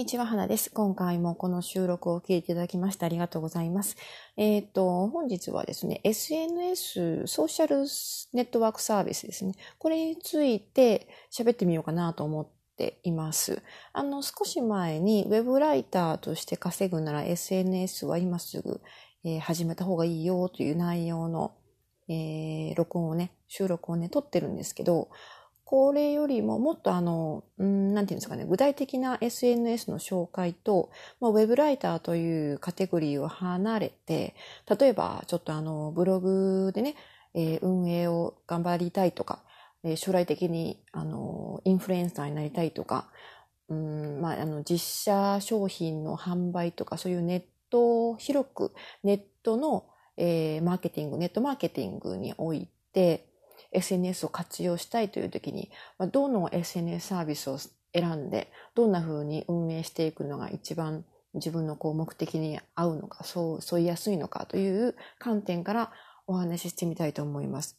にちは、花です。今回もこの収録を聞いていただきましてありがとうございます。えっ、ー、と、本日はですね、SNS、ソーシャルネットワークサービスですね。これについて喋ってみようかなと思っています。あの、少し前にウェブライターとして稼ぐなら SNS は今すぐ、えー、始めた方がいいよという内容の、えー、録音をね、収録をね、撮ってるんですけど、これよりももっとあの、うん、なんていうんですかね、具体的な SNS の紹介と、まあ、ウェブライターというカテゴリーを離れて、例えばちょっとあの、ブログでね、えー、運営を頑張りたいとか、えー、将来的にあの、インフルエンサーになりたいとか、うん、まあ、あの、実写商品の販売とか、そういうネット、広くネットの、えー、マーケティング、ネットマーケティングにおいて、SNS を活用したいという時に、まあ、どの SNS サービスを選んで、どんな風に運営していくのが一番自分のこう目的に合うのか、そう、沿いやすいのかという観点からお話ししてみたいと思います。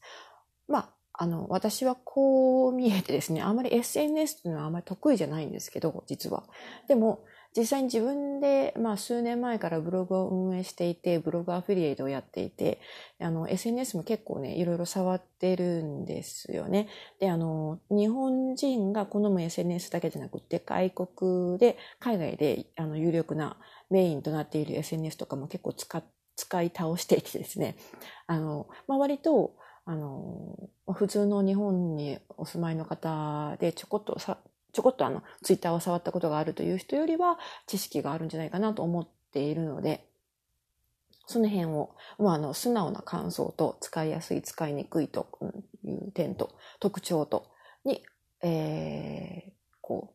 まあ、あの、私はこう見えてですね、あまり SNS というのはあまり得意じゃないんですけど、実は。でも、実際に自分で、まあ、数年前からブログを運営していて、ブログアフィリエイトをやっていて、あの、SNS も結構ね、いろいろ触ってるんですよね。で、あの、日本人が好む SNS だけじゃなくて、外国で、海外で、あの、有力なメインとなっている SNS とかも結構使、使い倒していてですね、あの、まあ、割と、あの、普通の日本にお住まいの方でちょこっとさちょこっとあの、ツイッターを触ったことがあるという人よりは知識があるんじゃないかなと思っているので、その辺を、まあ、あの、素直な感想と使いやすい、使いにくいという点と、特徴と、に、えー、こ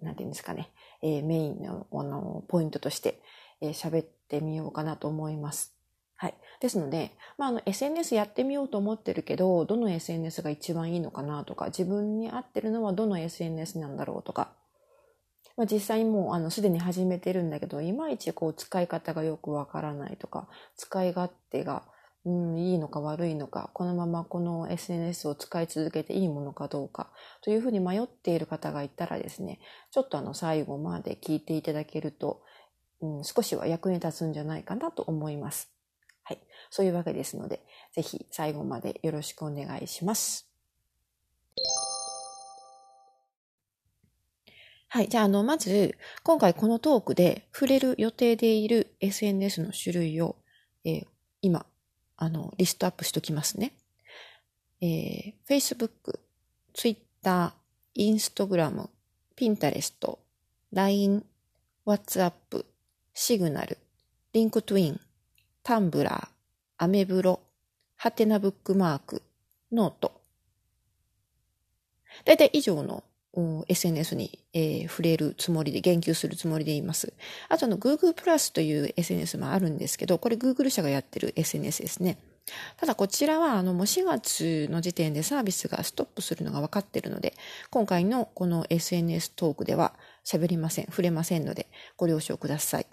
う、なんていうんですかね、えー、メインの、あの、ポイントとして、えー、喋ってみようかなと思います。ですので、まあ、あの、SNS やってみようと思ってるけど、どの SNS が一番いいのかなとか、自分に合ってるのはどの SNS なんだろうとか、まあ、実際もう、あの、すでに始めてるんだけど、いまいちこう、使い方がよくわからないとか、使い勝手が、うん、いいのか悪いのか、このままこの SNS を使い続けていいものかどうか、というふうに迷っている方がいたらですね、ちょっとあの、最後まで聞いていただけると、うん、少しは役に立つんじゃないかなと思います。はい。そういうわけですので、ぜひ最後までよろしくお願いします。はい。じゃあ、あの、まず、今回このトークで触れる予定でいる SNS の種類を、えー、今、あの、リストアップしときますね。えー、Facebook、Twitter、Instagram、Pinterest、LINE、WhatsApp、Signal、LinkedIn、 Tumblr、アメブロ、はてなブックマーク、 note。だいたい以上の SNS に、えー、触れるつもりで、言及するつもりでいます。あとの Google プラスという SNS もあるんですけど、これ Google 社がやってる SNS ですね。ただこちらはあのもう4月の時点でサービスがストップするのが分かっているので、今回のこの SNS トークでは喋りません、触れませんのでご了承ください。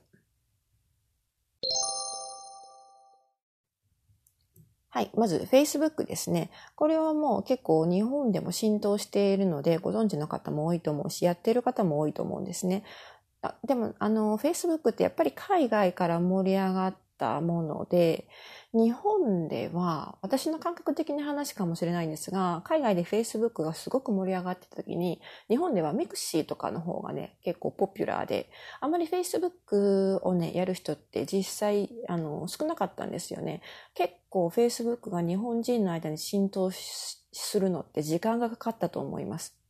はい。まず、Facebook ですね。これはもう結構日本でも浸透しているので、ご存知の方も多いと思うし、やってる方も多いと思うんですね。でも、あの、Facebook ってやっぱり海外から盛り上がったもので、日本では、私の感覚的な話かもしれないんですが、海外で Facebook がすごく盛り上がってた時に、日本では mixi とかの方がね、結構ポピュラーで、あまり Facebook をね、やる人って実際、あの、少なかったんですよね。結構 Facebook が日本人の間に浸透するのって時間がかかったと思います。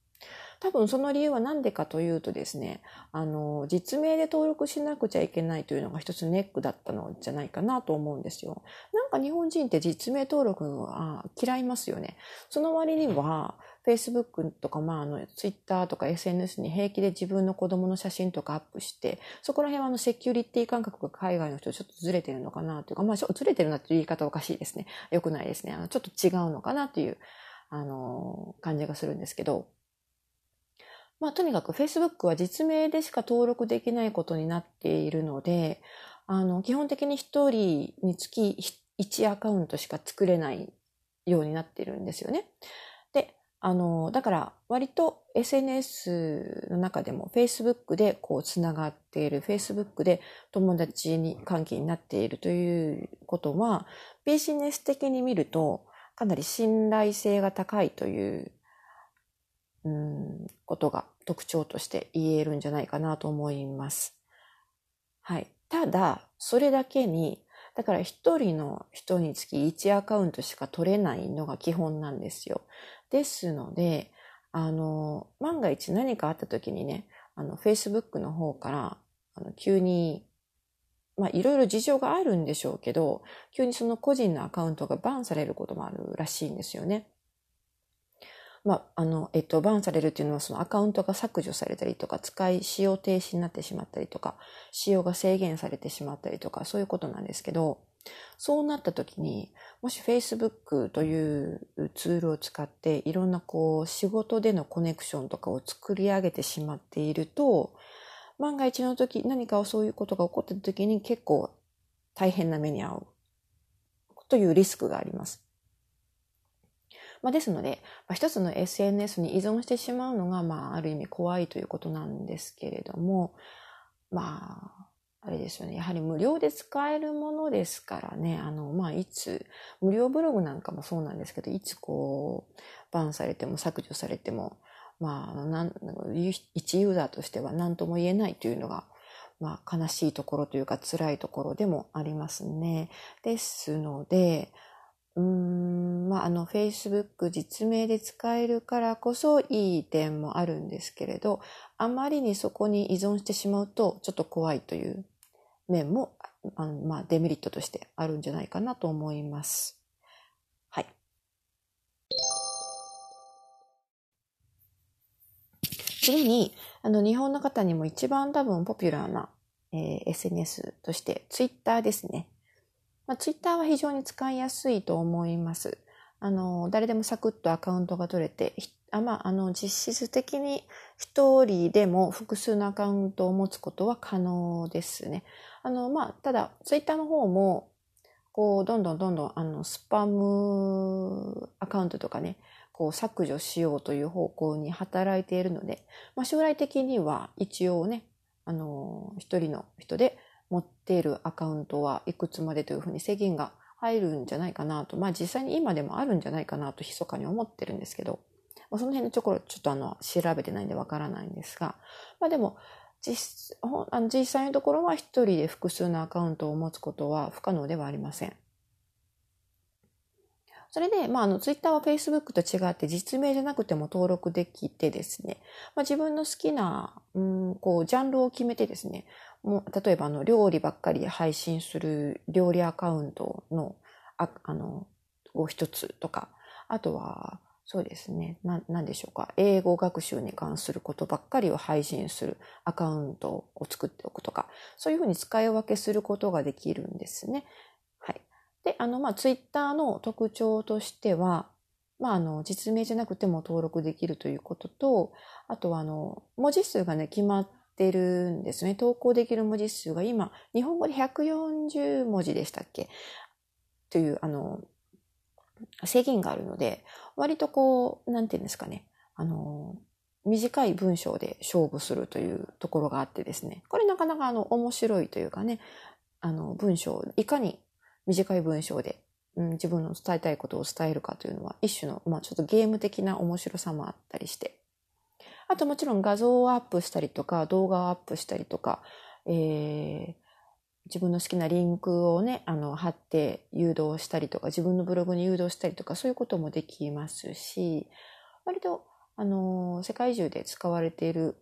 多分その理由は何でかというとですね、あの、実名で登録しなくちゃいけないというのが一つネックだったのじゃないかなと思うんですよ。なんか日本人って実名登録は嫌いますよね。その割には、Facebook とか、まあ、あの、Twitter とか SNS に平気で自分の子供の写真とかアップして、そこら辺はあの、セキュリティ感覚が海外の人ちょっとずれてるのかなというか、まあ、ずれてるなっていう言い方おかしいですね。よくないですね。あの、ちょっと違うのかなという、あの、感じがするんですけど、まあ、とにかく Facebook は実名でしか登録できないことになっているので、あの、基本的に1人につき1アカウントしか作れないようになっているんですよね。で、あの、だから割と SNS の中でも Facebook でこうつながっている、Facebook で友達に関係になっているということは、ビジネス的に見るとかなり信頼性が高いという、うん、ことが特徴として言えるんじゃないかなと思います。はい。ただ、それだけに、だから一人の人につき1アカウントしか取れないのが基本なんですよ。ですので、あの、万が一何かあった時にね、あの、Facebook の方から、あの、急に、まあ、いろいろ事情があるんでしょうけど、急にその個人のアカウントがバンされることもあるらしいんですよね。まあ、あの、えっと、バンされるっていうのは、そのアカウントが削除されたりとか、使い、使用停止になってしまったりとか、使用が制限されてしまったりとか、そういうことなんですけど、そうなった時に、もし Facebook というツールを使っていろんなこう仕事でのコネクションとかを作り上げてしまっていると、万が一の時、何かそういうことが起こった時に結構大変な目に遭うというリスクがあります。まあ、ですので、まあ、一つの SNS に依存してしまうのが、まあ、ある意味怖いということなんですけれども、まあ、あれですよね。やはり無料で使えるものですからね。あの、まあ、いつ、無料ブログなんかもそうなんですけど、いつこう、バンされても削除されても、まあ、なん、一ユーザーとしては何とも言えないというのが、まあ、悲しいところというか辛いところでもありますね。ですので、うん、まあ、あの、Facebook 実名で使えるからこそいい点もあるんですけれど、あまりにそこに依存してしまうとちょっと怖いという面も、あのまあ、デメリットとしてあるんじゃないかなと思います。はい。次に、あの、日本の方にも一番多分ポピュラーな、えー、SNS として、Twitter ですね。まあ、Twitter は非常に使いやすいと思います。あの、誰でもサクッとアカウントが取れて、あまあ、あの、実質的に一人でも複数のアカウントを持つことは可能ですね。あの、まあ、ただ、ツイッターの方も、こう、どんどんどんどん、あの、スパムアカウントとかね、こう、削除しようという方向に働いているので、まあ、将来的には一応ね、あの、一人の人で持っているアカウントはいくつまでというふうに制限が入るんじゃないかなと、まあ実際に今でもあるんじゃないかなと密かに思ってるんですけど、まあ、その辺のところちょっとあの調べてないんでわからないんですが、まあでも実あの実際のところは一人で複数のアカウントを持つことは不可能ではありません。それで、まあ、あの、ツイッターは Facebook と違って実名じゃなくても登録できてですね、まあ、自分の好きな、うん、こう、ジャンルを決めてですね、もう、例えば、あの、料理ばっかり配信する料理アカウントの、ああの、を一つとか、あとは、そうですね。な、なんでしょうか。英語学習に関することばっかりを配信するアカウントを作っておくとか、そういうふうに使い分けすることができるんですね。はい。で、あの、まあ、ツイッターの特徴としては、まあ、あの、実名じゃなくても登録できるということと、あとは、あの、文字数がね、決まっててるんですね。投稿できる文字数が今、日本語で140文字でしたっけ？という、あの、制限があるので、割とこう、なんていうんですかね、あの、短い文章で勝負するというところがあってですね、これなかなかあの、面白いというかね、あの、文章、いかに短い文章で、うん、自分の伝えたいことを伝えるかというのは、一種の、まあちょっとゲーム的な面白さもあったりして、あともちろん画像をアップしたりとか、動画をアップしたりとか、えー、自分の好きなリンクをね、あの、貼って誘導したりとか、自分のブログに誘導したりとか、そういうこともできますし、割と、あの、世界中で使われている、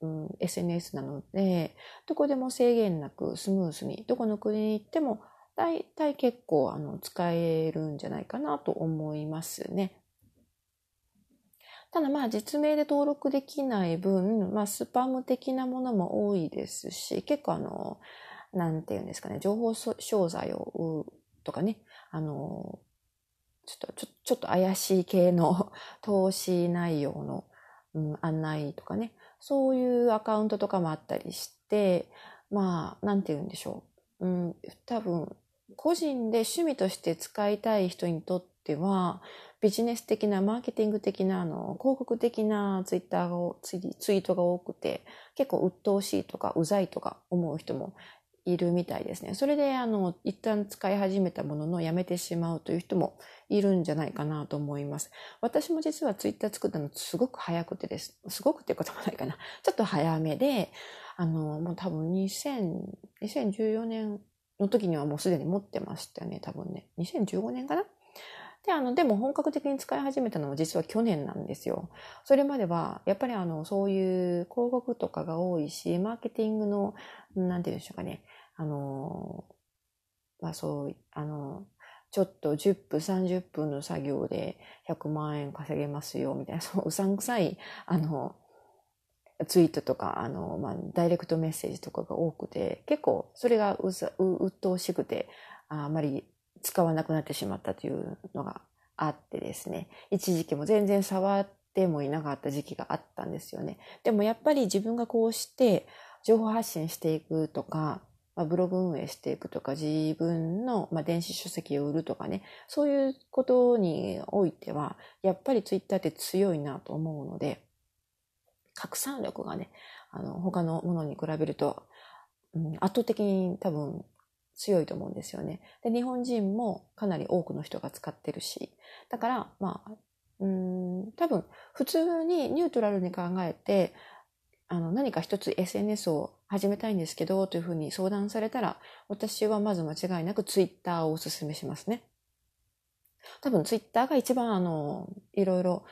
うん、SNS なので、どこでも制限なくスムーズに、どこの国に行っても、大体結構、あの、使えるんじゃないかなと思いますね。ただまあ実名で登録できない分、まあスパム的なものも多いですし、結構あの、なんていうんですかね、情報商材をとかね、あの、ちょっと、ちょちょっと怪しい系の 投資内容の、うん、案内とかね、そういうアカウントとかもあったりして、まあ、なんて言うんでしょう。うん、多分、個人で趣味として使いたい人にとってっては、ビジネス的な、マーケティング的な、あの、広告的なツイッターが、ツイートが多くて、結構鬱陶しいとか、うざいとか思う人もいるみたいですね。それで、あの、一旦使い始めたもののやめてしまうという人もいるんじゃないかなと思います。私も実はツイッター作ったのすごく早くてです。すごくってこともないかな。ちょっと早めで、あの、もう多分2000、2014年の時にはもうすでに持ってましたよね、多分ね。2015年かなで、あの、でも本格的に使い始めたのは実は去年なんですよ。それまでは、やっぱりあの、そういう広告とかが多いし、マーケティングの、なんて言うんでしょうかね。あの、まあそう、あの、ちょっと10分、30分の作業で100万円稼げますよ、みたいな、そう、うさんくさい、あの、ツイートとか、あの、まあ、ダイレクトメッセージとかが多くて、結構それがうざう鬱陶しくて、あまり使わなくなってしまったというのがあってですね、一時期も全然触ってもいなかった時期があったんですよね。でもやっぱり自分がこうして情報発信していくとか、まあ、ブログ運営していくとか、自分の、まあ、電子書籍を売るとかね、そういうことにおいては、やっぱりツイッターって強いなと思うので、拡散力がね、あの、他のものに比べると、うん、圧倒的に多分強いと思うんですよね。で、日本人もかなり多くの人が使ってるし、だから、まあ、うん、多分、普通にニュートラルに考えて、あの、何か一つ SNS を始めたいんですけど、というふうに相談されたら、私はまず間違いなくツイッターをお勧めしますね。多分ツイッターが一番あの、いろいろ、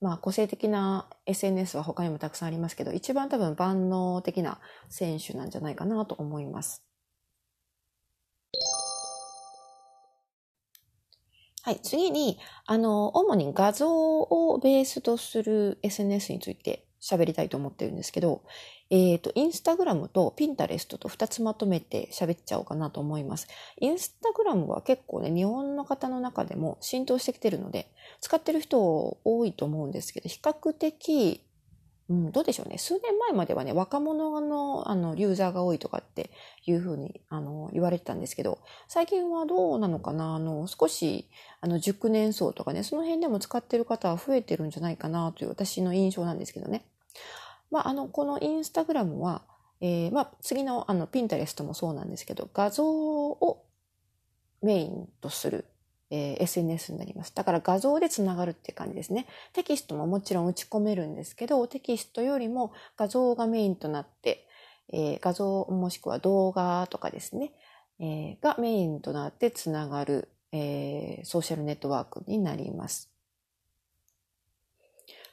まあ個性的な SNS は他にもたくさんありますけど、一番多分万能的な選手なんじゃないかなと思います。はい。次に、あの、主に画像をベースとする SNS について喋りたいと思ってるんですけど、えっ、ー、と、インスタグラムとピンタレストと2つまとめて喋っちゃおうかなと思います。インスタグラムは結構ね、日本の方の中でも浸透してきてるので、使ってる人多いと思うんですけど、比較的うん、どうでしょうね。数年前まではね、若者の、あの、ユーザーが多いとかっていうふうに、あの、言われてたんですけど、最近はどうなのかな？あの、少し、あの、熟年層とかね、その辺でも使ってる方は増えてるんじゃないかなという私の印象なんですけどね。まあ、あの、このインスタグラムは、えー、まあ、次の、あの、ピンタレストもそうなんですけど、画像をメインとするえー、SNS になります。だから画像でつながるっていう感じですね。テキストももちろん打ち込めるんですけど、テキストよりも画像がメインとなって、えー、画像もしくは動画とかですね、えー、がメインとなってつながる、えソーシャルネットワークになります。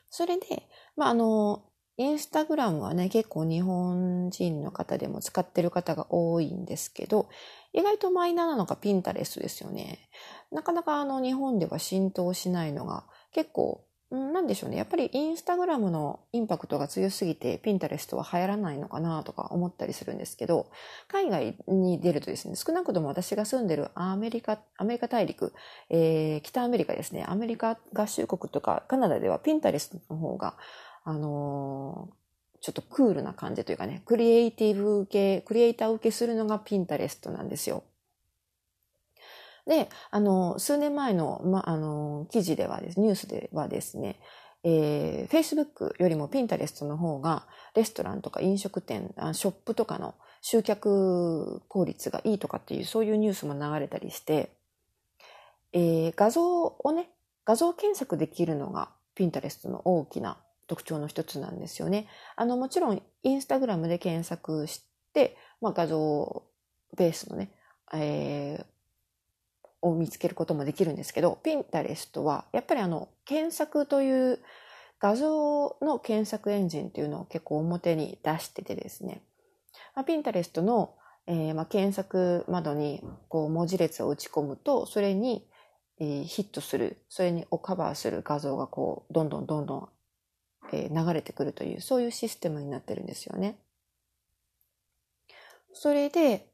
それで、まあ、あの、インスタグラムはね、結構日本人の方でも使ってる方が多いんですけど、意外とマイナーなのがピンタレスですよね。なかなかあの日本では浸透しないのが結構、なんでしょうね。やっぱりインスタグラムのインパクトが強すぎてピンタレストは流行らないのかなとか思ったりするんですけど、海外に出るとですね、少なくとも私が住んでるアメリカ、アメリカ大陸、えー、北アメリカですね、アメリカ合衆国とかカナダではピンタレストの方があの、ちょっとクールな感じというかね、クリエイティブ受け、クリエイター受けするのがピンタレストなんですよ。で、あの、数年前の、ま、あの、記事ではです、ニュースではですね、えー、Facebook よりもピンタレストの方が、レストランとか飲食店、ショップとかの集客効率がいいとかっていう、そういうニュースも流れたりして、えー、画像をね、画像検索できるのがピンタレストの大きな特徴の一つなんですよね。あの、もちろん、インスタグラムで検索して、まあ、画像ベースのね、えー、を見つけることもできるんですけど、ピンタレストは、やっぱりあの、検索という画像の検索エンジンっていうのを結構表に出しててですね、まあ、ピンタレストの、えーまあ、検索窓にこう文字列を打ち込むと、それに、えー、ヒットする、それにをカバーする画像がこう、どんどんどんどんえ流れてくるという、そういうシステムになってるんですよね。それで、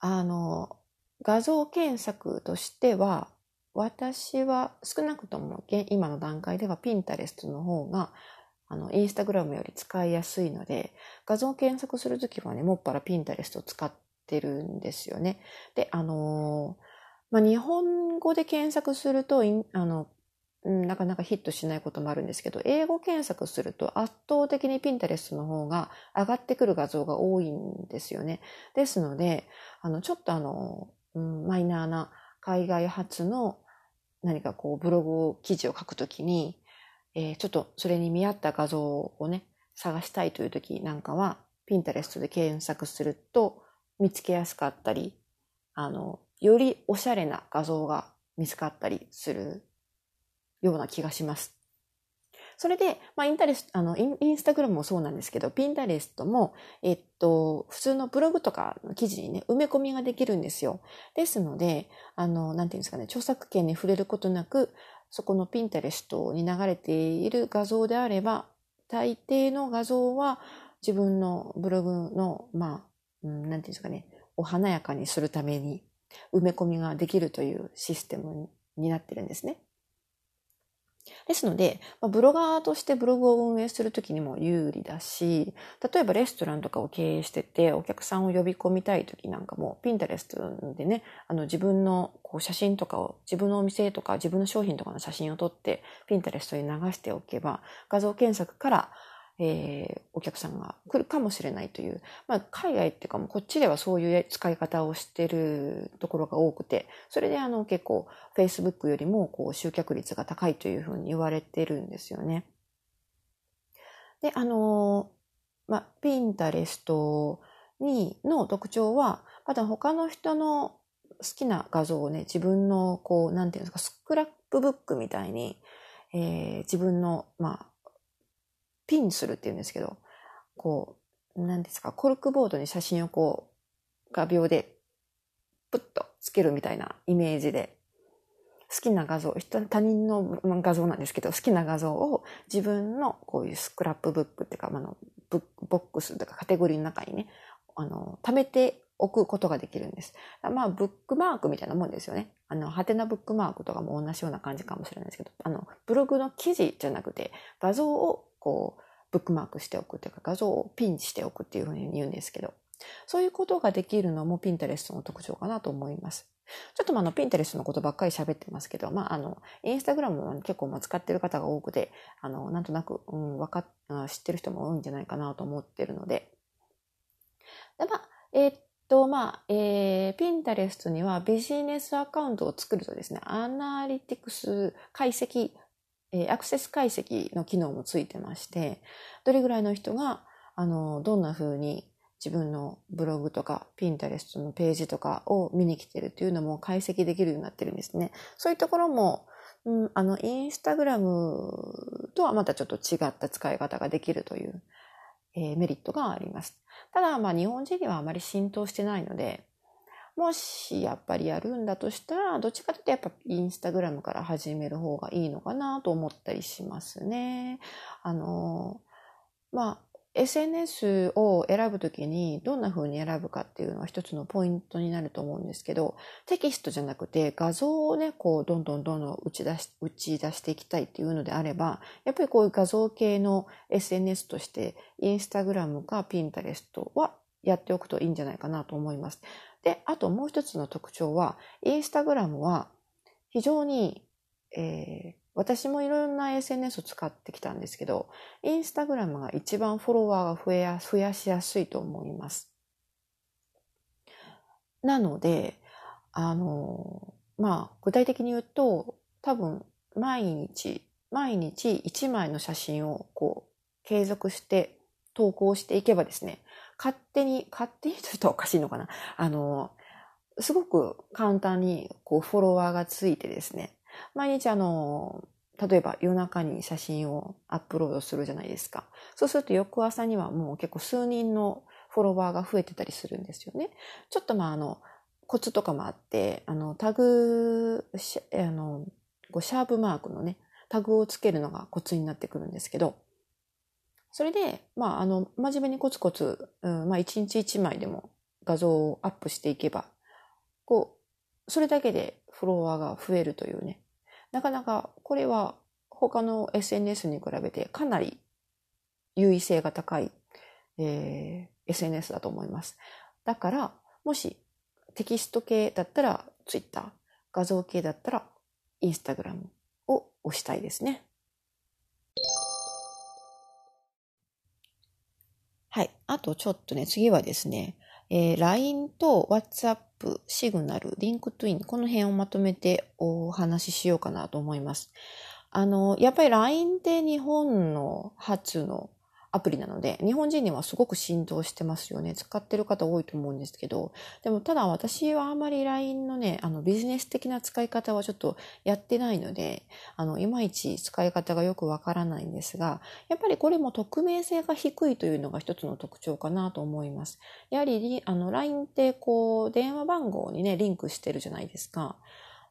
あの、画像検索としては、私は少なくとも今の段階ではピンタレストの方があの、インスタグラムより使いやすいので、画像検索するときはね、もっぱらピンタレストを使ってるんですよね。で、あのー、まあ、日本語で検索すると、あの、なかなかヒットしないこともあるんですけど、英語検索すると圧倒的にピンタレストの方が上がってくる画像が多いんですよね。ですので、あの、ちょっとあの、うん、マイナーな海外発の何かこうブログを記事を書くときに、えー、ちょっとそれに見合った画像をね、探したいというときなんかは、ピンタレストで検索すると見つけやすかったり、あの、よりおしゃれな画像が見つかったりするような気がします。それで、まあ、インタレス、あの、インインスタグラムもそうなんですけど、ピンタレストも、えっと、普通のブログとかの記事にね、埋め込みができるんですよ。ですので、あの、なんていうんですかね、著作権に触れることなく、そこのピンタレストに流れている画像であれば、大抵の画像は自分のブログの、まあ、うん、なんていうんですかね、お華やかにするために埋め込みができるというシステムになってるんですね。ですので、ま、ブロガーとしてブログを運営するときにも有利だし、例えばレストランとかを経営してて、お客さんを呼び込みたいときなんかも、ピンタレストでね、あの自分のこう写真とかを、自分のお店とか自分の商品とかの写真を撮って、ピンタレストに流しておけば、画像検索からえー、お客さんが来るかもしれないという、まあ、海外っていうかもこっちではそういう使い方をしてるところが多くて、それであの結構 Facebook よりもこう集客率が高いというふうに言われてるんですよね。で、あの、まあ、ピンタレストにの特徴は、また他の人の好きな画像をね、自分のこう、なんていうんですか、スクラップブックみたいに、えー、自分の、まあ、ピンするって言うんですけど、こう、何ですか、コルクボードに写真をこう、画鋲でプッとつけるみたいなイメージで、好きな画像、他人の画像なんですけど、好きな画像を自分のこういうスクラップブックっていうか、あの、ボックスとかカテゴリーの中にね、あの、貯めておくことができるんです。まあ、ブックマークみたいなもんですよね。あの、ハテナブックマークとかも同じような感じかもしれないですけど、あの、ブログの記事じゃなくて、画像をこう、ブックマークしておくというか画像をピンしておくっていうふうに言うんですけど、そういうことができるのもピンタレストの特徴かなと思います。ちょっとまあの、ピンタレストのことばっかり喋ってますけど、まああの、インスタグラムは結構まあ使ってる方が多くて、あの、なんとなく、うん、わかっ、知ってる人も多いんじゃないかなと思ってるので。で、まあ、えー、っと、まあ、えー、ピンタレストにはビジネスアカウントを作るとですね、アナリティクス解析えアクセス解析の機能もついてまして、どれぐらいの人が、あの、どんな風に自分のブログとか、ピンタレストのページとかを見に来てるっていうのも解析できるようになってるんですね。そういうところも、うん、あの、インスタグラムとはまたちょっと違った使い方ができるという、えー、メリットがあります。ただ、まあ、日本人にはあまり浸透してないので、もしやっぱりやるんだとしたら、どっちかというとやっぱインスタグラムから始める方がいいのかなと思ったりしますね。あの、まあ、SNS を選ぶときにどんな風に選ぶかっていうのは一つのポイントになると思うんですけど、テキストじゃなくて画像をね、こう、どんどんどんどん打ち出し、打ち出していきたいっていうのであれば、やっぱりこういう画像系の SNS として、インスタグラムかピンタレストはやっておくといいんじゃないかなと思います。で、あともう一つの特徴は、インスタグラムは非常に、えー、私もいろんな SNS を使ってきたんですけど、インスタグラムが一番フォロワーが増えや、増やしやすいと思います。なので、あの、まあ、具体的に言うと、多分、毎日、毎日1枚の写真をこう、継続して投稿していけばですね、勝手に、勝手にというとおかしいのかな。あの、すごく簡単にこうフォロワーがついてですね、毎日あの、例えば夜中に写真をアップロードするじゃないですか。そうすると翌朝にはもう結構数人のフォロワーが増えてたりするんですよね。ちょっとまああの、コツとかもあって、あの、タグ、あの、シャープマークのね、タグをつけるのがコツになってくるんですけど、それで、まあ、あの、真面目にコツコツ、うん、まあ、一日一枚でも画像をアップしていけば、こう、それだけでフロワーが増えるというね。なかなか、これは他の SNS に比べてかなり優位性が高い、えー、SNS だと思います。だから、もしテキスト系だったら Twitter、画像系だったらインスタグラムを押したいですね。はい。あとちょっとね、次はですね、えー、LINE と WhatsApp、シグナル、LinkedIn、この辺をまとめてお話ししようかなと思います。あの、やっぱり LINE って日本の初のアプリなので、日本人にはすごく浸透してますよね。使ってる方多いと思うんですけど、でもただ私はあまり LINE のね、あのビジネス的な使い方はちょっとやってないので、あの、いまいち使い方がよくわからないんですが、やっぱりこれも匿名性が低いというのが一つの特徴かなと思います。やはり、あの、LINE ってこう、電話番号にね、リンクしてるじゃないですか。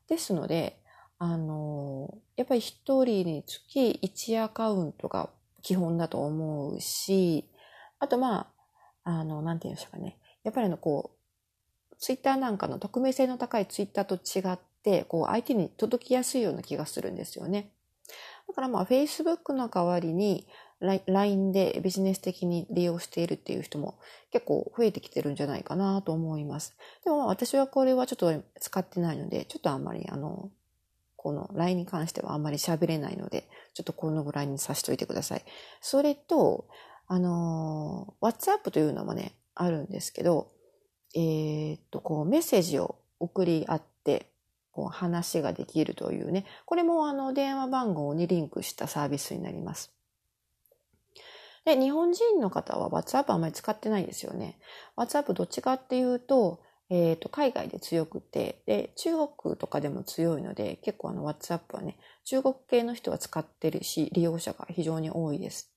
ですので、あの、やっぱり一人につき1アカウントが基本だと思うし、あとまあ、あの、なんて言うんですかね。やっぱりあの、こう、ツイッターなんかの匿名性の高いツイッターと違って、こう、相手に届きやすいような気がするんですよね。だからまあ、Facebook の代わりに、LINE でビジネス的に利用しているっていう人も結構増えてきてるんじゃないかなと思います。でも私はこれはちょっと使ってないので、ちょっとあんまりあの、この LINE に関してはあんまり喋れないので、ちょっとこのぐらいにさしといてください。それと、あの、WhatsApp というのもね、あるんですけど、えー、っと、こう、メッセージを送り合って、こう、話ができるというね、これもあの、電話番号にリンクしたサービスになります。で、日本人の方は WhatsApp あんまり使ってないんですよね。WhatsApp どっちかっていうと、えっ、ー、と、海外で強くて、で、中国とかでも強いので、結構あの、WhatsApp はね、中国系の人は使ってるし、利用者が非常に多いです。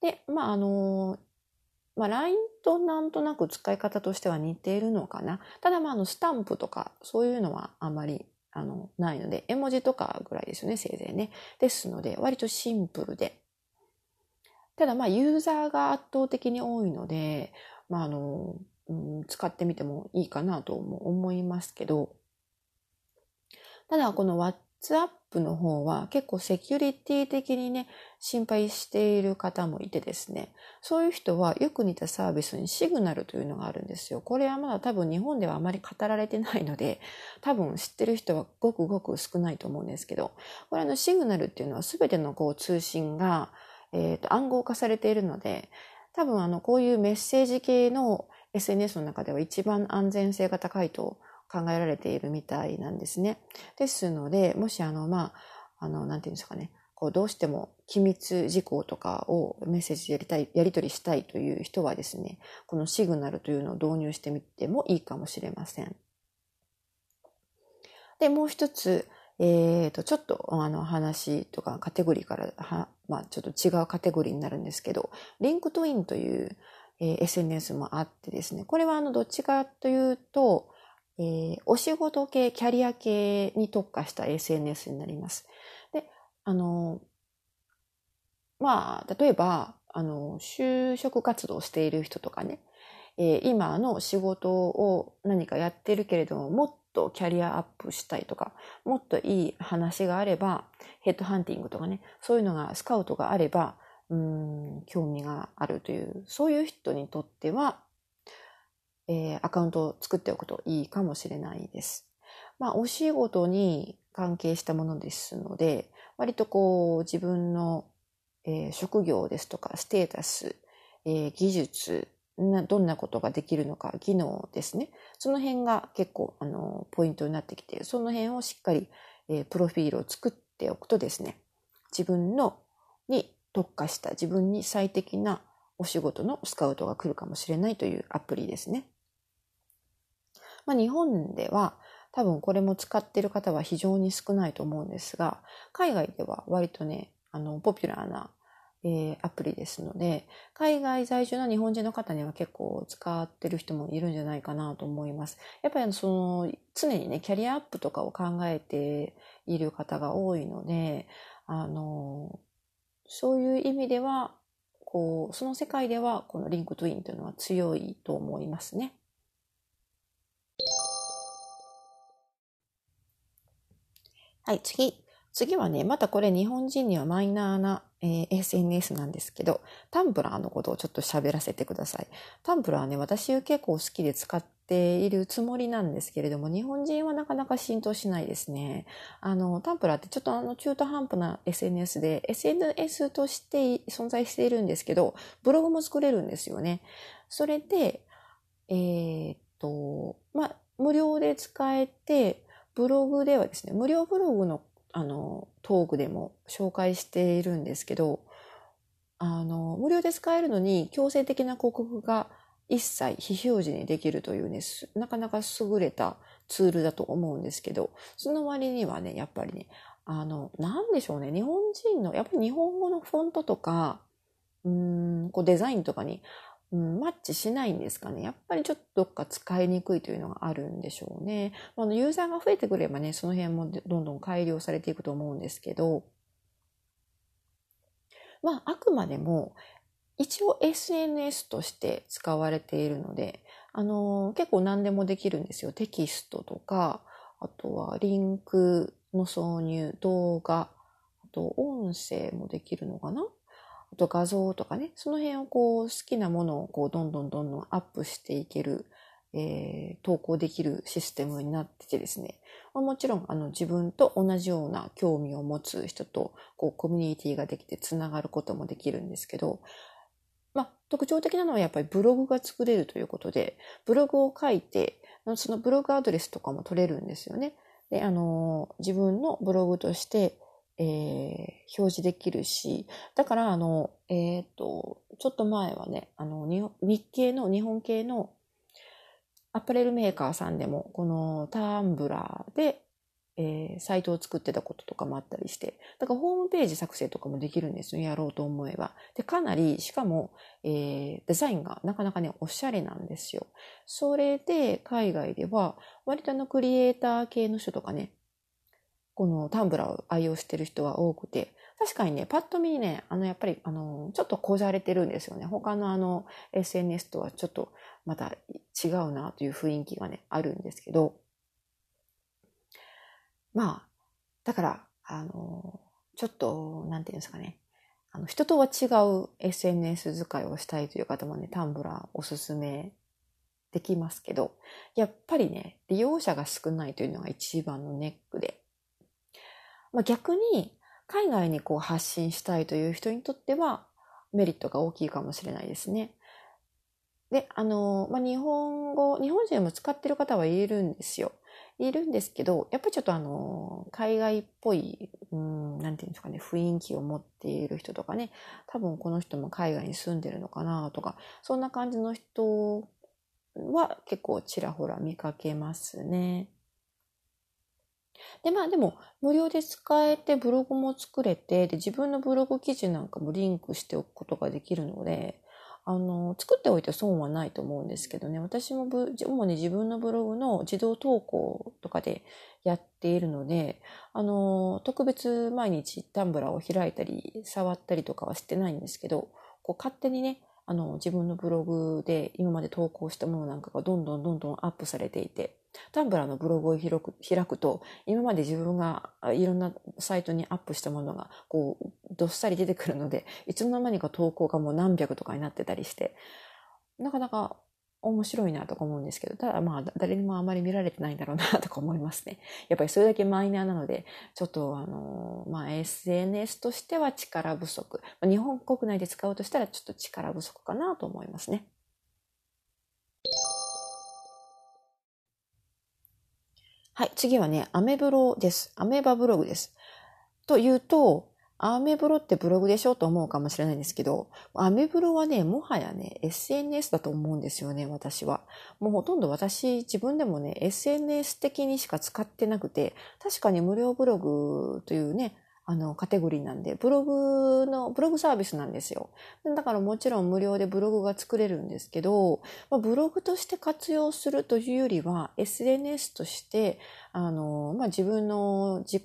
で、まあ、あの、まあ、LINE となんとなく使い方としては似ているのかな。ただ、まあ、あの、スタンプとか、そういうのはあまり、あの、ないので、絵文字とかぐらいですよね、せいぜいね。ですので、割とシンプルで。ただ、まあ、ユーザーが圧倒的に多いので、まあ、あの、うん、使ってみてもいいかなと思いますけど、ただこの WhatsApp の方は結構セキュリティ的にね、心配している方もいてですね、そういう人はよく似たサービスにシグナルというのがあるんですよ。これはまだ多分日本ではあまり語られてないので、多分知ってる人はごくごく少ないと思うんですけど、これあのシグナルっていうのは全てのこう通信が、えーと暗号化されているので、多分あのこういうメッセージ系の SNS の中では一番安全性が高いと考えられているみたいなんですね。ですので、もしあの、まあ、あの、なんていうんですかね、こう、どうしても機密事項とかをメッセージやりたい、やり取りしたいという人はですね、この Signal というのを導入してみてもいいかもしれません。で、もう一つ、えっ、ー、と、ちょっとあの話とかカテゴリーからは、まあちょっと違うカテゴリーになるんですけど、 LinkedIn というえー、SNS もあってですね、これはあのどっちかというと、えー、お仕事系、キャリア系に特化した SNS になります。で、あの、まあ、例えば、あの、就職活動している人とかね、えー、今の仕事を何かやってるけれども、もっとキャリアアップしたいとか、もっといい話があれば、ヘッドハンティングとかね、そういうのが、スカウトがあれば、うん興味があるというそういう人にとっては、えー、アカウントを作っておくといいかもしれないです。まあ、お仕事に関係したものですので割とこう自分の、えー、職業ですとかステータス、えー、技術どんなことができるのか技能ですねその辺が結構あのポイントになってきてその辺をしっかり、えー、プロフィールを作っておくとですね自分のに特化した自分に最適なお仕事のスカウトが来るかもしれないというアプリですね。まあ、日本では多分これも使ってる方は非常に少ないと思うんですが、海外では割とね、あの、ポピュラーな、えー、アプリですので、海外在住の日本人の方には結構使ってる人もいるんじゃないかなと思います。やっぱりその、常にね、キャリアアップとかを考えている方が多いので、あの、そういう意味では、こう、その世界では、この LinkedIn というのは強いと思いますね。はい、次。次はね、またこれ日本人にはマイナーな、えー、SNS なんですけど、タンブラーのことをちょっと喋らせてください。タンブラーね、私結構好きで使っているつもりなんですけれども、日本人はなかなか浸透しないですね。あの、タンプラってちょっとあの中途半端な SNS で、SNS として存在しているんですけど、ブログも作れるんですよね。それで、えー、っと、まあ、無料で使えて、ブログではですね、無料ブログのあのトークでも紹介しているんですけど、あの、無料で使えるのに強制的な広告が一切非表示にできるというね、なかなか優れたツールだと思うんですけど、その割にはね、やっぱりね、あの、なんでしょうね、日本人の、やっぱり日本語のフォントとか、うん、こうデザインとかに、うん、マッチしないんですかね。やっぱりちょっとどっか使いにくいというのがあるんでしょうね。あの、ユーザーが増えてくればね、その辺もどんどん改良されていくと思うんですけど、まあ、あくまでも、一応 SNS として使われているので、あのー、結構何でもできるんですよ。テキストとか、あとはリンクの挿入、動画、あと音声もできるのかな？あと画像とかね、その辺をこう好きなものをこうどんどんどんどんアップしていける、えー、投稿できるシステムになっててですね、まあもちろんあの自分と同じような興味を持つ人とこうコミュニティができてつながることもできるんですけど、まあ、特徴的なのはやっぱりブログが作れるということで、ブログを書いて、そのブログアドレスとかも取れるんですよね。で、あの、自分のブログとして、えー、表示できるし、だから、あの、えっ、ー、と、ちょっと前はね、あの、日系の、日本系のアパレルメーカーさんでも、このタンブラーでえー、サイトを作ってたこととかもあったりして、だからホームページ作成とかもできるんですよ、やろうと思えば。で、かなり、しかも、えー、デザインがなかなかね、おしゃれなんですよ。それで、海外では、割とあのクリエイター系の人とかね、このタンブラーを愛用してる人は多くて、確かにね、パッと見にね、あの、やっぱり、あの、ちょっとこじゃれてるんですよね。他のあの、SNS とはちょっとまた違うなという雰囲気がね、あるんですけど、まあ、だから、あの、ちょっと、なんていうんですかね。あの、人とは違う SNS 使いをしたいという方もね、タンブラーおすすめできますけど、やっぱりね、利用者が少ないというのが一番のネックで。まあ、逆に、海外にこう発信したいという人にとっては、メリットが大きいかもしれないですね。で、あの、まあ、日本語、日本人も使ってる方はいるんですよ。いるんですけど、やっぱりちょっとあの、海外っぽい、うん、なんていうんですかね、雰囲気を持っている人とかね、多分この人も海外に住んでるのかなとか、そんな感じの人は結構ちらほら見かけますね。で、まあでも、無料で使えてブログも作れて、で、自分のブログ記事なんかもリンクしておくことができるので、あの、作っておいて損はないと思うんですけどね、私も主に自分のブログの自動投稿とかでやっているので、あの、特別毎日タンブラーを開いたり、触ったりとかはしてないんですけど、こう勝手にね、あの、自分のブログで今まで投稿したものなんかがどんどんどんどんアップされていて、タンブラーのブログを開く開くと、今まで自分がいろんなサイトにアップしたものが、こう、どっさり出てくるので、いつの間にか投稿がもう何百とかになってたりして、なかなか面白いなとか思うんですけど、ただまあ誰にもあまり見られてないんだろうなとか思いますね。やっぱりそれだけマイナーなので、ちょっとあの、まあ SNS としては力不足。日本国内で使うとしたらちょっと力不足かなと思いますね。はい、次はね、アメブロです。アメバブログです。というと、アメブロってブログでしょと思うかもしれないんですけど、アメブロはね、もはやね、SNS だと思うんですよね、私は。もうほとんど私、自分でもね、SNS 的にしか使ってなくて、確かに無料ブログというね、あの、カテゴリーなんで、ブログの、ブログサービスなんですよ。だからもちろん無料でブログが作れるんですけど、まあ、ブログとして活用するというよりは、SNS として、あの、まあ、自分の自己、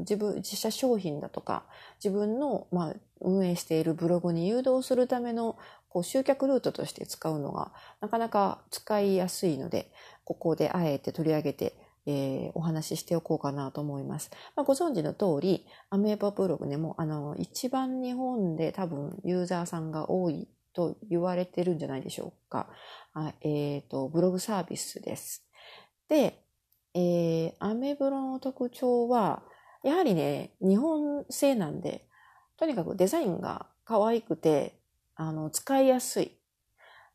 自分、自社商品だとか、自分の、まあ、運営しているブログに誘導するための、こう、集客ルートとして使うのが、なかなか使いやすいので、ここであえて取り上げてえー、お話ししておこうかなと思います。まあ、ご存知の通り、アメーバブログね、もあの、一番日本で多分ユーザーさんが多いと言われてるんじゃないでしょうか。あえっ、ー、と、ブログサービスです。で、えー、アメブロの特徴は、やはりね、日本製なんで、とにかくデザインが可愛くて、あの、使いやすい。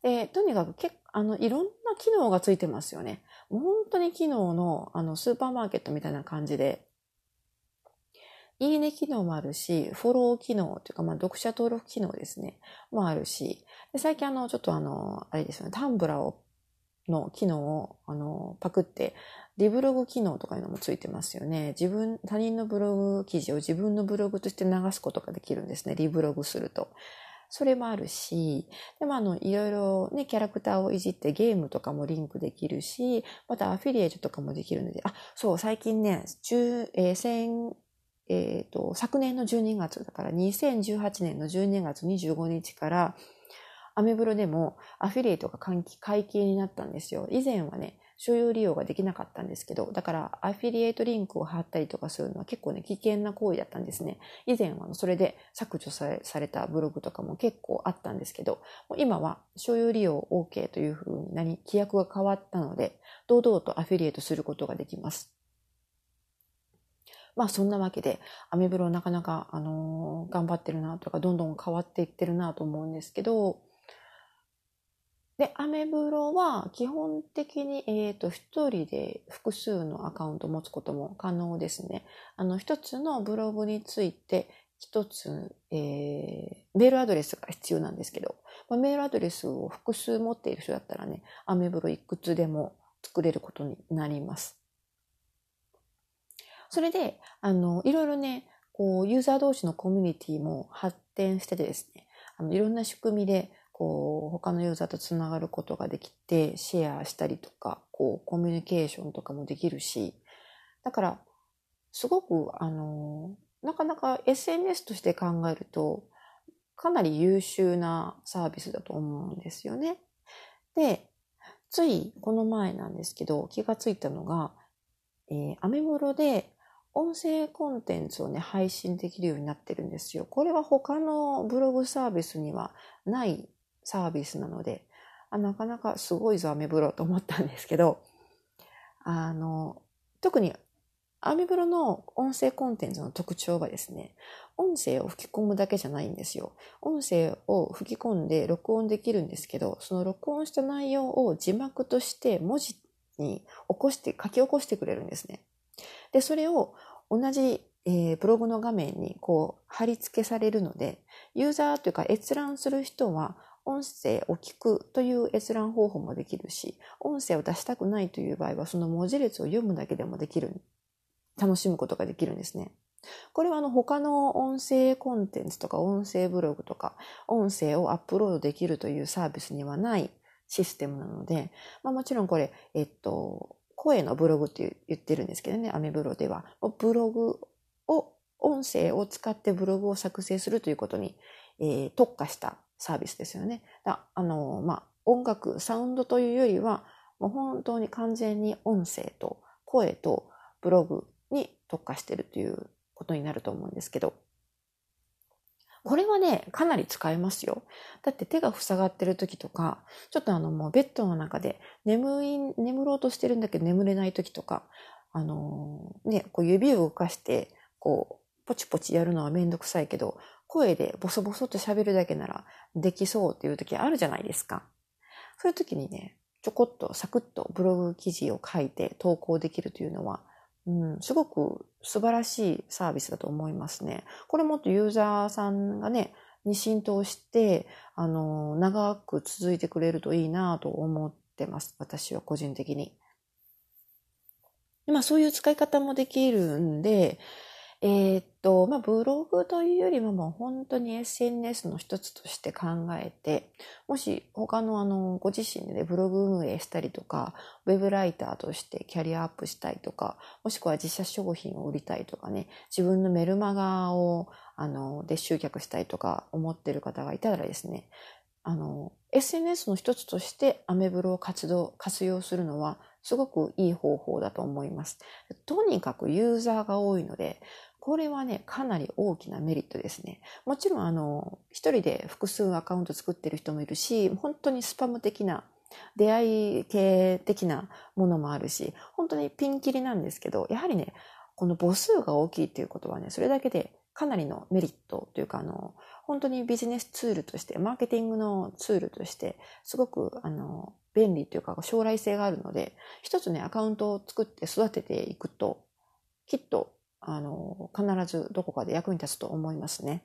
で、とにかく結あの、いろんな機能がついてますよね。本当に機能の、あの、スーパーマーケットみたいな感じで、いいね機能もあるし、フォロー機能というか、まあ、読者登録機能ですね、もあるし、で最近あの、ちょっとあの、あれですよね、タンブラーを、の機能を、あの、パクって、リブログ機能とかいうのもついてますよね。自分、他人のブログ記事を自分のブログとして流すことができるんですね。リブログすると。それもあるし、でもあの、いろいろね、キャラクターをいじってゲームとかもリンクできるし、またアフィリエイトとかもできるので、あ、そう、最近ね、10、えー、先、えっ、ー、と、昨年の12月だから2018年の12月25日から、アメブロでもアフィリエイトが解禁になったんですよ。以前はね、所有利用ができなかったんですけど、だからアフィリエイトリンクを貼ったりとかするのは結構ね、危険な行為だったんですね。以前はそれで削除されたブログとかも結構あったんですけど、今は所有利用 OK というふうになり、規約が変わったので、堂々とアフィリエイトすることができます。まあそんなわけで、アメブロなかなか、あのー、頑張ってるなとか、どんどん変わっていってるなと思うんですけど、で、アメブロは基本的に、えっ、ー、と、一人で複数のアカウントを持つことも可能ですね。あの、一つのブログについて、一つ、えー、メールアドレスが必要なんですけど、まあ、メールアドレスを複数持っている人だったらね、アメブロいくつでも作れることになります。それで、あの、いろいろね、こう、ユーザー同士のコミュニティも発展しててですね、あの、いろんな仕組みで、こう、他のユーザーとつながることができて、シェアしたりとか、こう、コミュニケーションとかもできるし、だから、すごく、あの、なかなか SNS として考えると、かなり優秀なサービスだと思うんですよね。で、ついこの前なんですけど、気がついたのが、えー、アメブロで音声コンテンツをね、配信できるようになってるんですよ。これは他のブログサービスにはないサービスなので、あなかなかすごいぞ、アメブロと思ったんですけど、あの、特にアメブロの音声コンテンツの特徴はですね、音声を吹き込むだけじゃないんですよ。音声を吹き込んで録音できるんですけど、その録音した内容を字幕として文字に起こして、書き起こしてくれるんですね。で、それを同じ、えー、ブログの画面にこう貼り付けされるので、ユーザーというか閲覧する人は音声を聞くという閲覧方法もできるし、音声を出したくないという場合は、その文字列を読むだけでもできる、楽しむことができるんですね。これはあの他の音声コンテンツとか音声ブログとか音声をアップロードできるというサービスにはないシステムなので、まあ、もちろんこれ、えっと、声のブログって言ってるんですけどね、アメブロでは。ブログを、音声を使ってブログを作成するということに、えー、特化したサービスですよね。だあの、まあ、音楽、サウンドというよりは、もう本当に完全に音声と声とブログに特化してるということになると思うんですけど、これはね、かなり使えますよ。だって手が塞がってる時とか、ちょっとあのもうベッドの中で眠い、眠ろうとしてるんだけど眠れない時とか、あのー、ね、こう指を動かして、こう、ポチポチやるのはめんどくさいけど、声でボソボソと喋るだけならできそうっていう時あるじゃないですか。そういう時にね、ちょこっとサクッとブログ記事を書いて投稿できるというのは、うん、すごく素晴らしいサービスだと思いますね。これもっとユーザーさんがね、に浸透して、あの、長く続いてくれるといいなと思ってます。私は個人的に。まあそういう使い方もできるんで、えー、っと、まあ、ブログというよりももう本当に SNS の一つとして考えて、もし他のあの、ご自身でブログ運営したりとか、ウェブライターとしてキャリアアップしたいとか、もしくは自社商品を売りたいとかね、自分のメルマガを、あの、で集客したいとか思ってる方がいたらですね、あの、SNS の一つとしてアメブロを活動、活用するのはすごくいい方法だと思います。とにかくユーザーが多いので、これはね、かなり大きなメリットですね。もちろん、あの、一人で複数アカウント作ってる人もいるし、本当にスパム的な、出会い系的なものもあるし、本当にピンキリなんですけど、やはりね、この母数が大きいっていうことはね、それだけでかなりのメリットというか、あの、本当にビジネスツールとして、マーケティングのツールとして、すごく、あの、便利というか、将来性があるので、一つね、アカウントを作って育てていくと、きっと、あの、必ずどこかで役に立つと思いますね。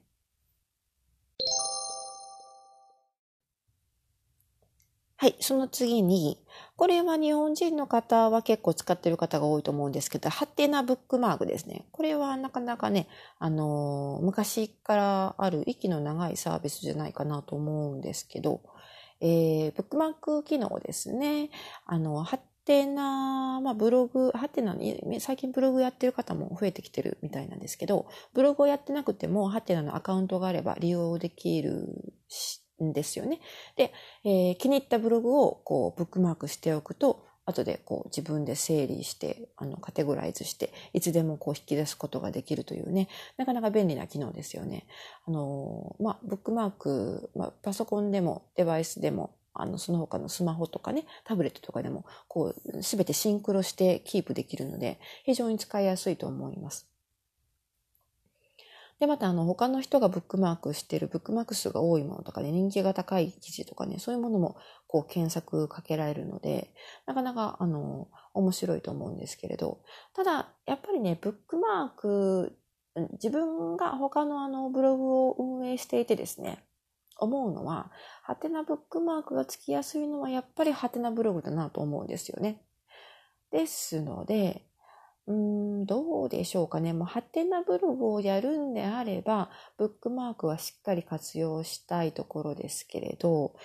はい、その次に、これは日本人の方は結構使ってる方が多いと思うんですけど、ハテナブックマークですね。これはなかなかね、あのー、昔からある息の長いサービスじゃないかなと思うんですけど、えー、ブックマーク機能ですね。あの、ハテナ、まあブログ、ハテナに、最近ブログやってる方も増えてきてるみたいなんですけど、ブログをやってなくても、ハテナのアカウントがあれば利用できるし、んですよね。で、えー、気に入ったブログをこうブックマークしておくと、後でこう自分で整理して、あの、カテゴライズして、いつでもこう引き出すことができるというね、なかなか便利な機能ですよね。あの、まあ、ブックマーク、まあ、パソコンでもデバイスでも、あの、その他のスマホとかね、タブレットとかでも、こう、すべてシンクロしてキープできるので、非常に使いやすいと思います。で、またあの他の人がブックマークしてるブックマーク数が多いものとかね、人気が高い記事とかね、そういうものもこう検索かけられるので、なかなかあの面白いと思うんですけれど、ただやっぱりね、ブックマーク、自分が他のあのブログを運営していてですね、思うのは、ハテナブックマークがつきやすいのはやっぱりハテナブログだなと思うんですよね。ですので、うーん、どうでしょうかね。もう、ハテナブログをやるんであれば、ブックマークはしっかり活用したいところですけれど、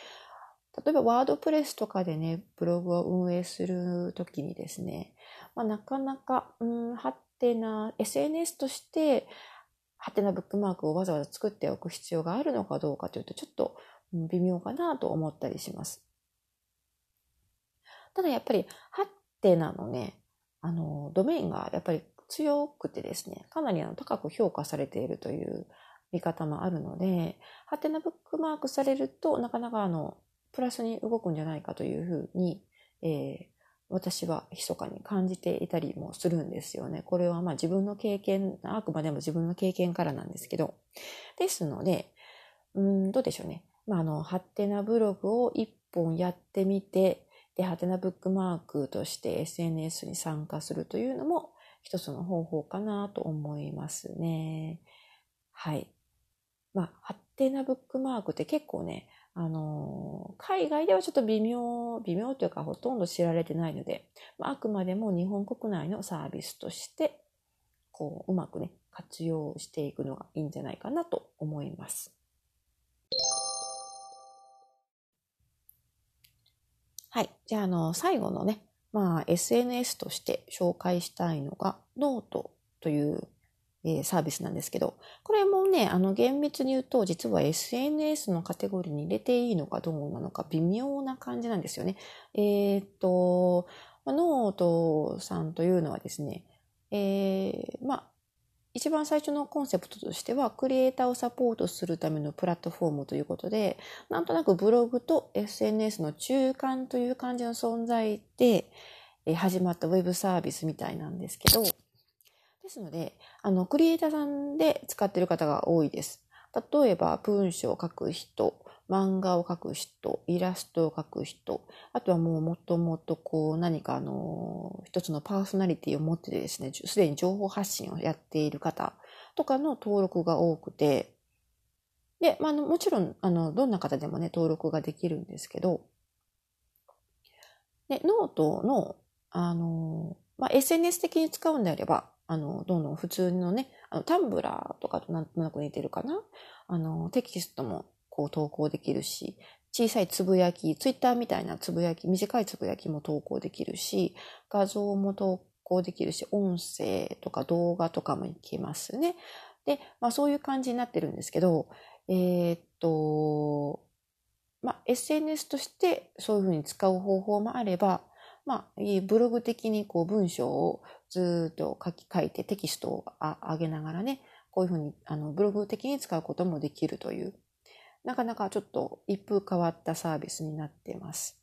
例えばワードプレスとかでね、ブログを運営するときにですね、まあ、なかなか、うん、ハテナ、SNS として、ハテナブックマークをわざわざ作っておく必要があるのかどうかというと、ちょっと微妙かなと思ったりします。ただやっぱり、ハテナのね、あの、ドメインがやっぱり強くてですね、かなりあの高く評価されているという見方もあるので、ハテナブックマークされると、なかなかあの、プラスに動くんじゃないかというふうに、えー、私は密かに感じていたりもするんですよね。これはまあ自分の経験、あくまでも自分の経験からなんですけど。ですので、うん、どうでしょうね。まあ、あの、ハテナブログを一本やってみて、で、ハテナブックマークとして SNS に参加するというのも一つの方法かなと思いますね。はい。まあ、ハテナブックマークって結構ね、あの、海外ではちょっと微妙、微妙というかほとんど知られてないので、まあ、あくまでも日本国内のサービスとして、こう、うまくね、活用していくのがいいんじゃないかなと思います。はい。じゃあ、あの、最後のね、まあ、SNS として紹介したいのが、ノートという、え、サービスなんですけど、これもね、あの、厳密に言うと、実は SNS のカテゴリーに入れていいのかどうなのか、微妙な感じなんですよね。えー、っと、ノートさんというのはですね、えー、まあ、一番最初のコンセプトとしては、クリエイターをサポートするためのプラットフォームということで、なんとなくブログと SNS の中間という感じの存在で、え始まったウェブサービスみたいなんですけど、ですので、あの、クリエイターさんで使ってる方が多いです。例えば、文章を書く人、漫画を描く人、イラストを描く人、あとはもうもともとこう何かあの、一つのパーソナリティを持っててですね、すでに情報発信をやっている方とかの登録が多くて、で、まあ、もちろん、あの、どんな方でもね、登録ができるんですけど、で、ノートの、あの、まあ、SNS 的に使うんであれば、あの、どんどん普通のね、あの、 Tumblr とかとなんとなく似てるかな？あの、テキストもこう投稿できるし、小さいつぶやき、ツイッターみたいなつぶやき、短いつぶやきも投稿できるし、画像も投稿できるし、音声とか動画とかもいけますね。で、まあそういう感じになってるんですけど、えー、っと、まあ SNS としてそういうふうに使う方法もあれば、まあ、ブログ的にこう文章をずっと書き書いてテキストを上げながらね、こういうふうにあのブログ的に使うこともできるという、なかなかちょっと一風変わったサービスになっています。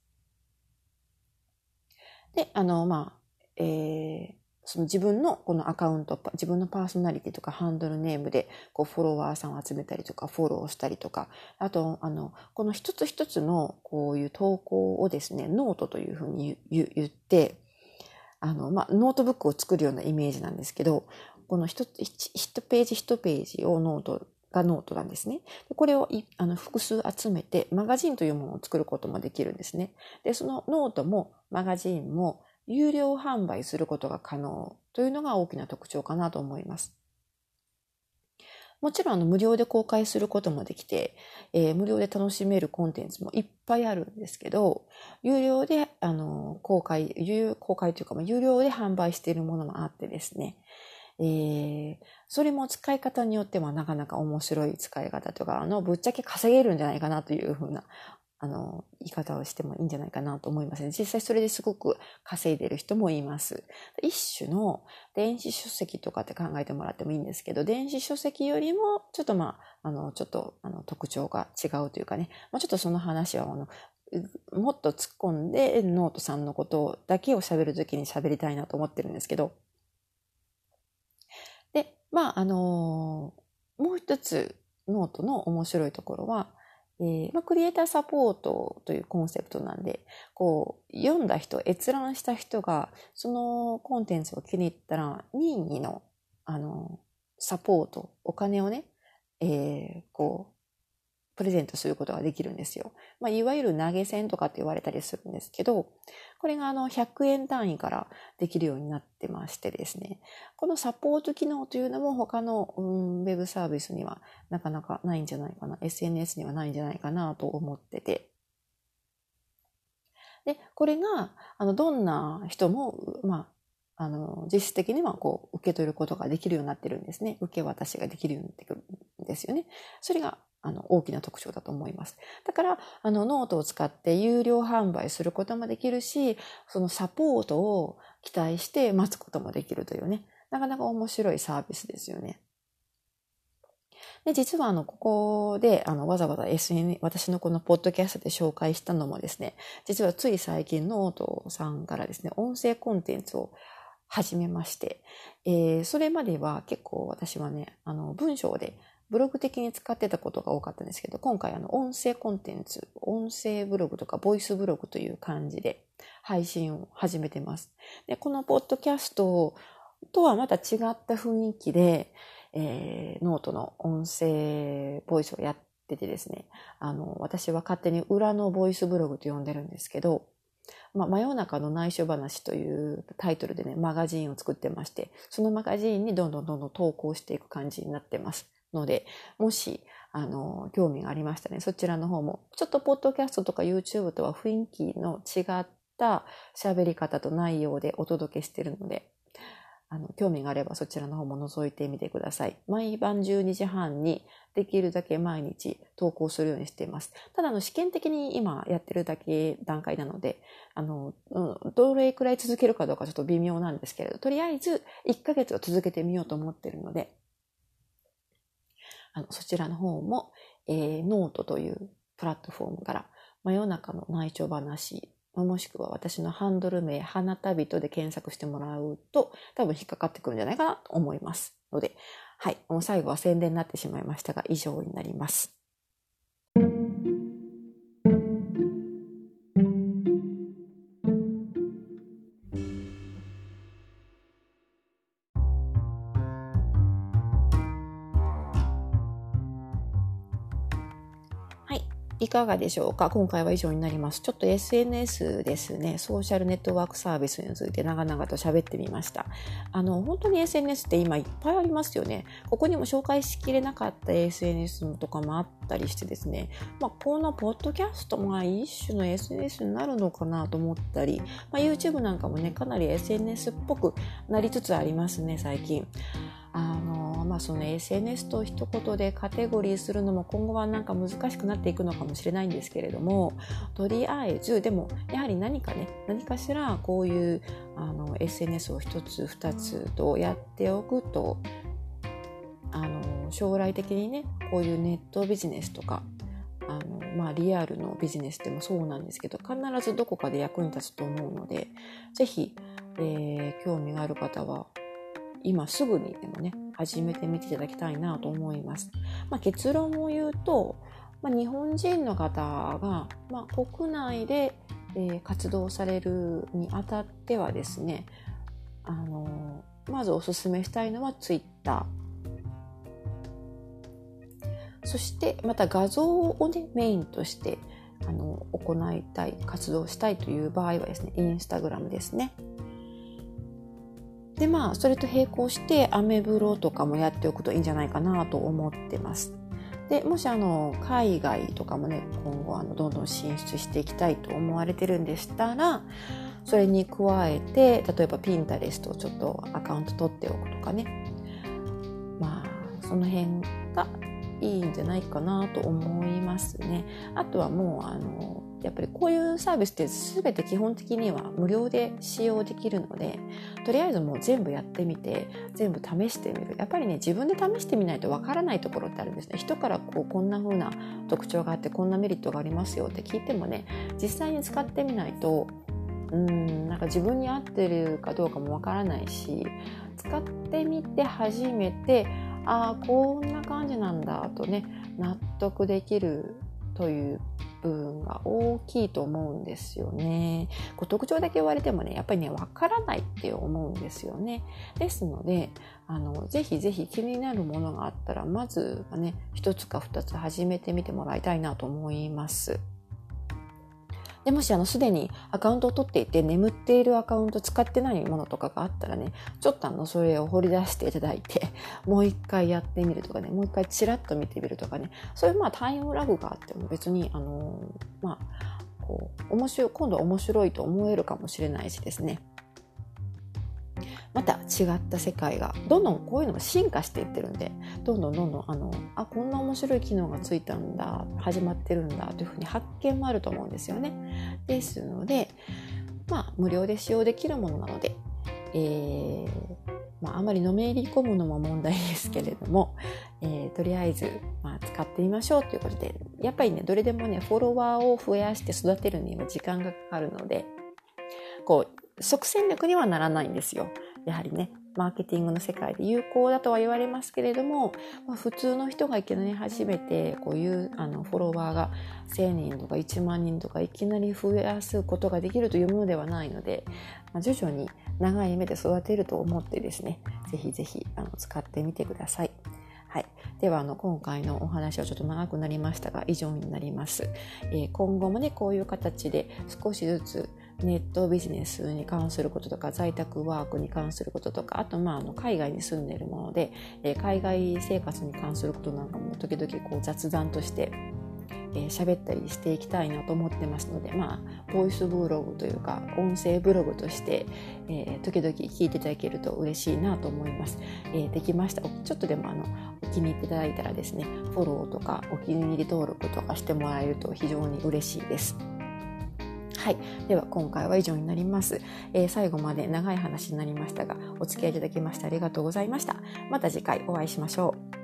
で、あの、まあ、えー、その自分のこのアカウント、自分のパーソナリティとかハンドルネームでこうフォロワーさんを集めたりとか、フォローしたりとか、あと、あの、この一つ一つのこういう投稿をですね、ノートというふうに言って、あの、まあ、ノートブックを作るようなイメージなんですけど、この一一ページ一ページをノートがノートなんですね。これをあの複数集めてマガジンというものを作ることもできるんですね。で、そのノートもマガジンも有料販売することが可能というのが大きな特徴かなと思います。もちろんあの無料で公開することもできて、えー、無料で楽しめるコンテンツもいっぱいあるんですけど、有料であの公開、有公開というか、有料で販売しているものもあってですね、えー、それも使い方によってはなかなか面白い使い方とか、あの、ぶっちゃけ稼げるんじゃないかなというふうなあの、言い方をしてもいいんじゃないかなと思いますね。実際それですごく稼いでる人もいます。一種の電子書籍とかって考えてもらってもいいんですけど、電子書籍よりもちょっとまあ、あの、ちょっとあの特徴が違うというかね、まあ、ちょっとその話はあの、もっと突っ込んでノートさんのことだけを喋るときに喋りたいなと思ってるんですけど、で、まあ、あのもう一つノートの面白いところは、えーまあ、クリエイターサポートというコンセプトなんで、こう、読んだ人、閲覧した人が、そのコンテンツを気に入ったら、任意の、あの、サポート、お金をね、えー、こう、プレゼントすることができるんですよ。まあ、いわゆる投げ銭とかって言われたりするんですけど、これがあの100円単位からできるようになってましてですね、このサポート機能というのも他の、ウェブサービスにはなかなかないんじゃないかな、SNS にはないんじゃないかなと思ってて、で、これが、あの、どんな人も、まあ、あの、実質的にはこう、受け取ることができるようになってるんですね。受け渡しができるようになってくるんですよね。それがあの、大きな特徴だと思います。だから、あの、ノートを使って有料販売することもできるし、そのサポートを期待して待つこともできるというね、なかなか面白いサービスですよね。で、実はあの、ここで、あの、わざわざ SN、私のこのポッドキャストで紹介したのもですね、実はつい最近ノートさんからですね、音声コンテンツを始めまして、えー、それまでは結構私はね、あの、文章でブログ的に使ってたことが多かったんですけど、今回あの音声コンテンツ、音声ブログとかボイスブログという感じで配信を始めてます。で、このポッドキャストとはまた違った雰囲気で、えー、ノートの音声ボイスをやっててですね、あの、私は勝手に裏のボイスブログと呼んでるんですけど、ま、真夜中の内緒話というタイトルでね、マガジンを作ってまして、そのマガジンにどんどんどんどん投稿していく感じになってます。ので、もし、あの、興味がありましたね、そちらの方も、ちょっとポッドキャストとか YouTube とは雰囲気の違った喋り方と内容でお届けしてるので、あの、興味があればそちらの方も覗いてみてください。毎晩12時半にできるだけ毎日投稿するようにしています。ただ、あの、試験的に今やってるだけ段階なので、あの、どれくらい続けるかどうかちょっと微妙なんですけれど、とりあえず1ヶ月は続けてみようと思ってるので、あのそちらの方も、えー、ノートというプラットフォームから真夜中の内緒話もしくは私のハンドル名、花旅人で検索してもらうと、多分引っかかってくるんじゃないかなと思いますので、はい。もう最後は宣伝になってしまいましたが、以上になります。いかがでしょうか？今回は以上になります。ちょっと SNS ですね、ソーシャルネットワークサービスについて長々と喋ってみました。あの、本当に SNS って今いっぱいありますよね。ここにも紹介しきれなかった SNS とかもあったりしてですね、まあ、このポッドキャストも一種の SNS になるのかなと思ったり、まあ、YouTube なんかもね、かなり SNS っぽくなりつつありますね、最近。あの、まあ、その SNS と一言でカテゴリーするのも今後はなんか難しくなっていくのかもしれないんですけれどもとりあえずでもやはり何かね何かしらこういうあの SNS を一つ二つとやっておくとあの将来的にねこういうネットビジネスとかあの、まあ、リアルのビジネスでもそうなんですけど必ずどこかで役に立つと思うので是非、えー、興味がある方は今すぐにでもね始めてみていただきたいなと思います。まあ、結論を言うと、まあ、日本人の方が、まあ、国内で、えー、活動されるにあたってはですねあのまずおすすめしたいのは Twitter そしてまた画像をねメインとしてあの行いたい活動したいという場合はですねインスタグラムですねでまあそれと並行してアメブロとかもやっておくといいんじゃないかなと思ってますでもしあの海外とかもね今後あのどんどん進出していきたいと思われてるんでしたらそれに加えて例えばピンタレストをちょっとアカウント取っておくとかねまあその辺がいいんじゃないかなと思いますね。あとはもうあのやっぱりこういうサービスって全て基本的には無料で使用できるのでとりあえずもう全部やってみて全部試してみる。やっぱりね自分で試してみないとわからないところってあるんですね。人からこうこんな風な特徴があってこんなメリットがありますよって聞いてもね実際に使ってみないとうんなんか自分に合ってるかどうかもわからないし使ってみて初めてああこんな感じなんだとね納得できるという部分が大きいと思うんですよね。こう特徴だけ言われてもねやっぱりねわからないって思うんですよね。ですのであのぜひぜひ気になるものがあったらまずはね一つか二つ始めてみてもらいたいなと思います。でもしあのすでにアカウントを取っていて眠っているアカウント使ってないものとかがあったらねちょっとあのそれを掘り出していただいて もう一回やってみるとかねもう一回チラッと見てみるとかねそういうまあタイムラグがあっても別にあのまあこう面白い今度面白いと思えるかもしれないしですね。また違った世界がどんどんこういうのが進化していってるんでどんどんどんどんあのあこんな面白い機能がついたんだ始まってるんだというふうに発見もあると思うんですよね。ですのでまあ無料で使用できるものなので、えーまあ、あまりのめり込むのも問題ですけれども、えー、とりあえず、まあ、使ってみましょうということでやっぱりねどれでもねフォロワーを増やして育てるには時間がかかるのでこう即戦力にはならないんですよ。やはりねマーケティングの世界で有効だとは言われますけれども、まあ、普通の人がいきなり初めてこういうあのフォロワーが1000人とか1万人とかいきなり増やすことができるというものではないので、まあ、徐々に長い目で育てると思ってですねぜひぜひ使ってみてください。はい、ではあの今回のお話はちょっと長くなりましたが以上になります、えー、今後もねこういう形で少しずつネットビジネスに関することとか在宅ワークに関することとかあとまああの海外に住んでいるもので、えー、海外生活に関することなんかも時々こう雑談としてえー、喋ったりしていきたいなと思ってますので、まあ、ボイスブログというか、音声ブログとして、えー、時々聞いていただけると嬉しいなと思います。えー、できました。ちょっとでもあの、お気に入っていただいたらですね、フォローとかお気に入り登録とかしてもらえると非常に嬉しいです。はい。では、今回は以上になります。えー、最後まで長い話になりましたが、お付き合いいただきましてありがとうございました。また次回お会いしましょう。